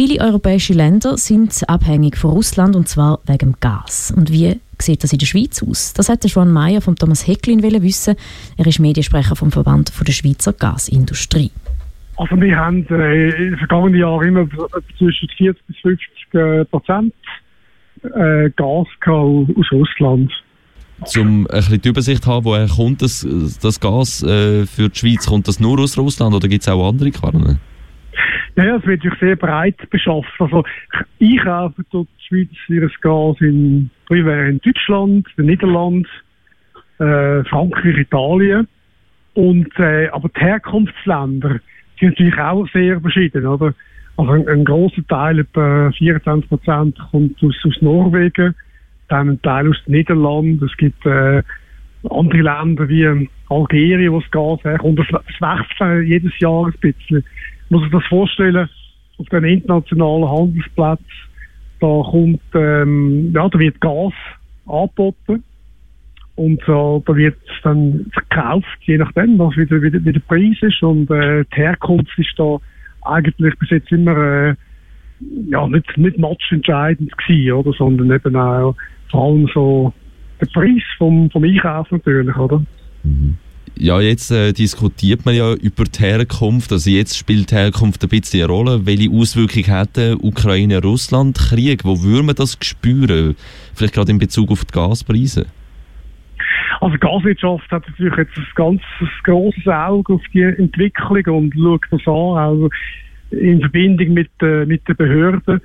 Viele europäische Länder sind abhängig von Russland und zwar wegen dem Gas. Und wie sieht das in der Schweiz aus? Das hat Joan Meyer von Thomas Hecklin wissen. Er ist Mediensprecher vom Verband der Schweizer Gasindustrie. Also wir haben äh, in den vergangenen Jahren immer zwischen 40 bis 50 äh, Prozent äh, Gas aus Russland. Um ein bisschen die Übersicht zu haben, woher kommt das, das Gas äh, für die Schweiz? Kommt das nur aus Russland oder gibt es auch andere Quellen? Ja, es wird sehr breit beschafft. Also einkaufen tut die Schweiz ihr Gas in, in Deutschland, den Niederlanden, äh, Frankreich, Italien. Und, äh, aber die Herkunftsländer sind natürlich auch sehr verschieden, oder? Also ein, ein großer Teil, etwa 24 Prozent, kommt aus, aus Norwegen, dann ein Teil aus den Niederlanden. Es gibt äh, andere Länder wie Algerien, wo das Gas herkommt. Das, wechselt jedes Jahr ein bisschen muss sich das vorstellen, auf den internationalen Handelsplatz, da kommt, ähm, ja, da wird Gas angeboten. Und äh, da wird es dann verkauft, je nachdem, was wieder, wieder, wieder der Preis ist. Und äh, die Herkunft ist da eigentlich bis jetzt immer äh, ja, nicht, nicht matchentscheidend gewesen, oder? sondern eben auch vor allem so der Preis vom, vom Einkauf natürlich. Oder? Mhm. Ja, jetzt äh, diskutiert man ja über die Herkunft. Also jetzt spielt die Herkunft ein bisschen eine Rolle. Welche Auswirkungen hat der Ukraine-Russland-Krieg? Wo würde man das spüren? Vielleicht gerade in Bezug auf die Gaspreise? Also die Gaswirtschaft hat natürlich jetzt ein ganz ein grosses Auge auf die Entwicklung und schaut das an, also in Verbindung mit, äh, mit den Behörden. Weil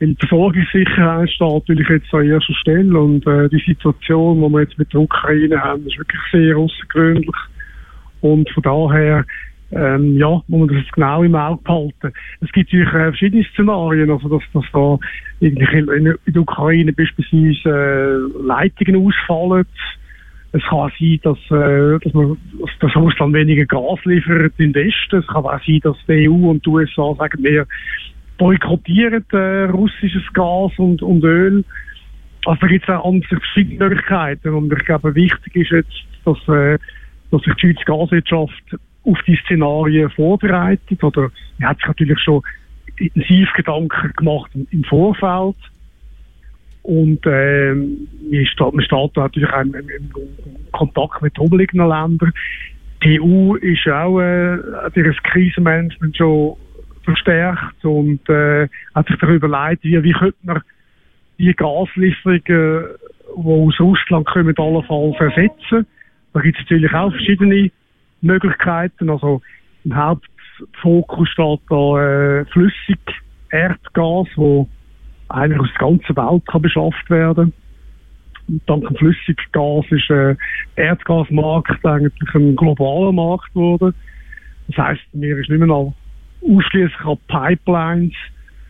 die Versorgungssicherheit steht natürlich jetzt an erster Stelle und äh, die Situation, die wir jetzt mit der Ukraine haben, ist wirklich sehr außergewöhnlich. Und von daher, ähm, ja, muss man das jetzt genau im Auge behalten. Es gibt natürlich äh, verschiedene Szenarien, also dass, dass da irgendwie in, in der Ukraine beispielsweise äh, Leitungen ausfallen. Es kann sein, dass, äh, dass, man, dass Russland weniger Gas liefert in den Westen. Es kann auch sein, dass die EU und die USA sagen, wir boykottieren äh, russisches Gas und, und Öl. Also da gibt es auch andere verschiedene Möglichkeiten. Und ich glaube, wichtig ist jetzt, dass äh, dass sich die Schweizer Gaswirtschaft auf die Szenarien vorbereitet. Oder man hat sich natürlich schon intensiv Gedanken gemacht im Vorfeld. Und äh, man steht, man steht natürlich auch im, im, Kontakt mit umliegenden Ländern. Die EU ist auch äh, das Krisenmanagement schon verstärkt und äh, hat sich darüber überlegt, wie, wie könnte man die Gaslieferungen, die aus Russland kommen, allenfalls ersetzen. Da gibt es natürlich auch verschiedene Möglichkeiten. Also im Hauptfokus steht da äh, flüssig Erdgas, wo eigentlich aus der ganzen Welt kann beschafft werden. Und dank dem Flüssiggas ist äh, der Erdgasmarkt eigentlich ein globaler Markt geworden. Das heisst, mir ist nicht mehr noch ausschließlich an Pipelines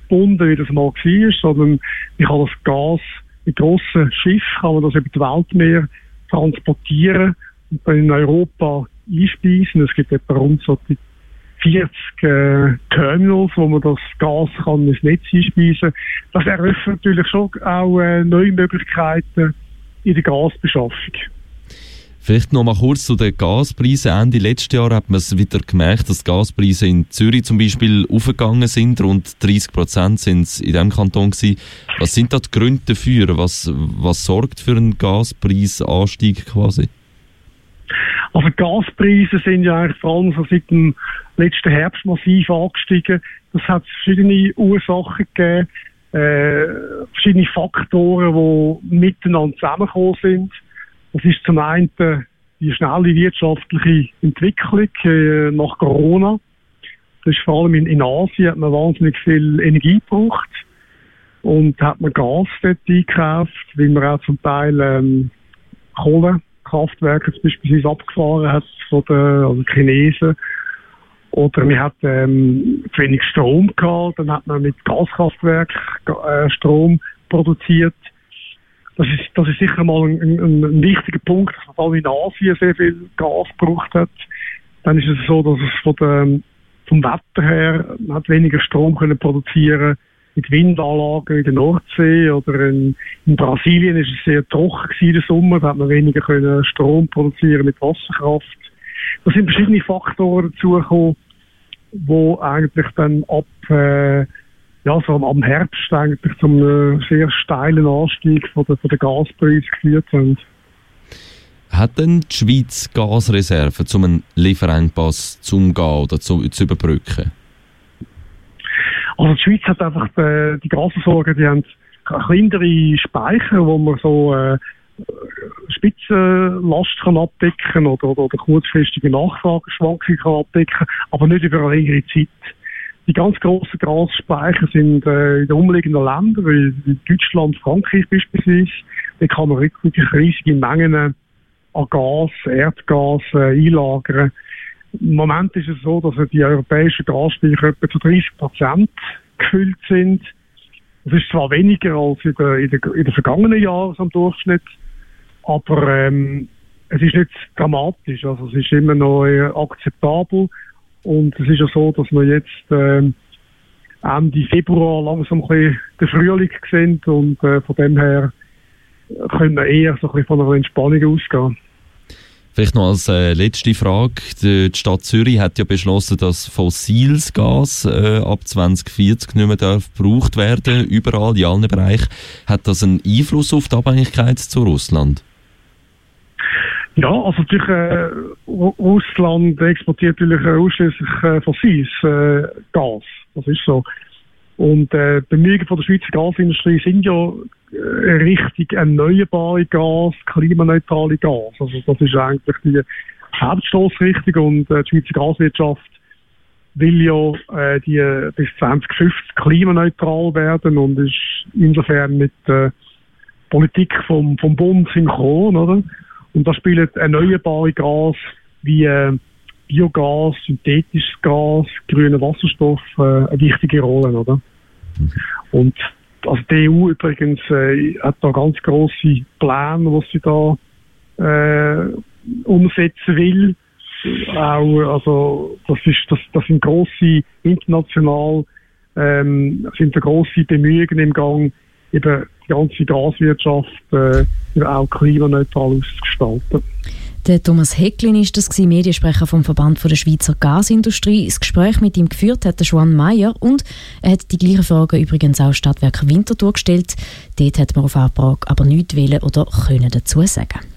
gebunden, wie das mal war, sondern ich kann das Gas mit grossen Schiffen, kann man das über die Weltmeer transportieren in Europa einspeisen. Es gibt etwa rund so 40 äh, Terminals, wo man das Gas kann ins Netz einspeisen Das eröffnet natürlich schon auch äh, neue Möglichkeiten in der Gasbeschaffung. Vielleicht noch mal kurz zu den Gaspreisen. Ende letzten Jahr hat man es wieder gemerkt, dass die Gaspreise in Zürich zum Beispiel aufgegangen sind. Rund 30 Prozent sind es in diesem Kanton gewesen. Was sind da die Gründe dafür? Was, was sorgt für einen Gaspreisanstieg quasi? Also Gaspreise sind ja eigentlich vor allem so seit dem letzten Herbst massiv angestiegen. Das hat verschiedene Ursachen gegeben, äh, verschiedene Faktoren, die miteinander zusammengekommen sind. Das ist zum einen die schnelle wirtschaftliche Entwicklung äh, nach Corona. Das ist vor allem in, in Asien hat man wahnsinnig viel Energie gebraucht und hat man Gas dort eingekauft, weil man auch zum Teil ähm, Kohle Kraftwerke beispielsweise abgefahren hat von den also Chinesen. Oder man hat ähm, zu wenig Strom gehabt, dann hat man mit Gaskraftwerk äh, Strom produziert. Das ist, das ist sicher mal ein, ein, ein wichtiger Punkt, dass man in Asien sehr viel Gas gebraucht hat. Dann ist es so, dass es von der, vom Wetter her, man hat weniger Strom können produzieren mit Windanlagen in der Nordsee oder in, in Brasilien ist es sehr trocken gewesen, der Sommer, da hat man weniger können Strom produzieren mit Wasserkraft. Da sind verschiedene Faktoren dazugekommen, wo eigentlich dann ab, äh, ja, so am Herbst eigentlich zum sehr steilen Anstieg von der, von der Gaspreise geführt haben. Hat denn die Schweiz Gasreserven, um einen Lieferengpass zu umgehen oder zu, zu überbrücken? Also die Schweiz hat einfach die, die Gasversorger, die haben kleinere Speicher, wo man so äh, Spitzenlast kann abdecken oder, oder, oder kurzfristige Nachfrageschwankungen abdecken, aber nicht über eine längere Zeit. Die ganz grossen Gasspeicher sind äh, in den umliegenden Ländern, wie Deutschland, Frankreich beispielsweise. Da kann man wirklich riesige Mengen an Gas, Erdgas äh, einlagern. Im Moment ist es so, dass die europäischen Gasspeicher etwa zu 30 Prozent gefüllt sind. Das ist zwar weniger als in den, in den, vergangenen Jahren am Durchschnitt, aber ähm, es ist nicht dramatisch. Also es ist immer noch äh, akzeptabel. Und es ist ja so, dass wir jetzt ähm, Ende Februar langsam ein bisschen den Frühling sind und äh, von dem her können wir eher so ein bisschen von einer Entspannung ausgehen. Vielleicht noch als äh, letzte Frage. Die Stadt Zürich hat ja beschlossen, dass fossiles Gas äh, ab 2040 nicht mehr darf gebraucht werden, überall, in allen Bereichen. Hat das einen Einfluss auf die Abhängigkeit zu Russland? Ja, also natürlich, äh, Russland exportiert natürlich ausschließlich äh, fossiles äh, Gas. Das ist so. Und äh, Bemühungen von der Schweizer Gasindustrie sind ja äh, richtig erneuerbare Gas, klimaneutrale Gas. Also das ist eigentlich die Hauptstoßrichtung und äh, die Schweizer Gaswirtschaft will ja äh, die bis 2050 klimaneutral werden und ist insofern mit äh, Politik vom, vom Bund synchron, oder? Und da spielen erneuerbare Gas wie äh, Biogas, synthetisches Gas, grüner Wasserstoff äh, eine wichtige Rolle, oder? Und also die EU übrigens äh, hat da ganz große Pläne, was sie da äh, umsetzen will. Auch, also das ist das, das sind große international ähm, sind da große Bemühungen im Gang, eben die ganze Gaswirtschaft äh, auch klimaneutral auszugestalten. Der Thomas Hecklin ist das gewesen, Mediensprecher vom Verband der Schweizer Gasindustrie. Das Gespräch mit ihm geführt hat der Joan Meyer und er hat die gleichen Fragen übrigens auch Stadtwerk Winterthur gestellt. Dort hat man auf Anfrage aber nichts wählen oder können dazu sagen.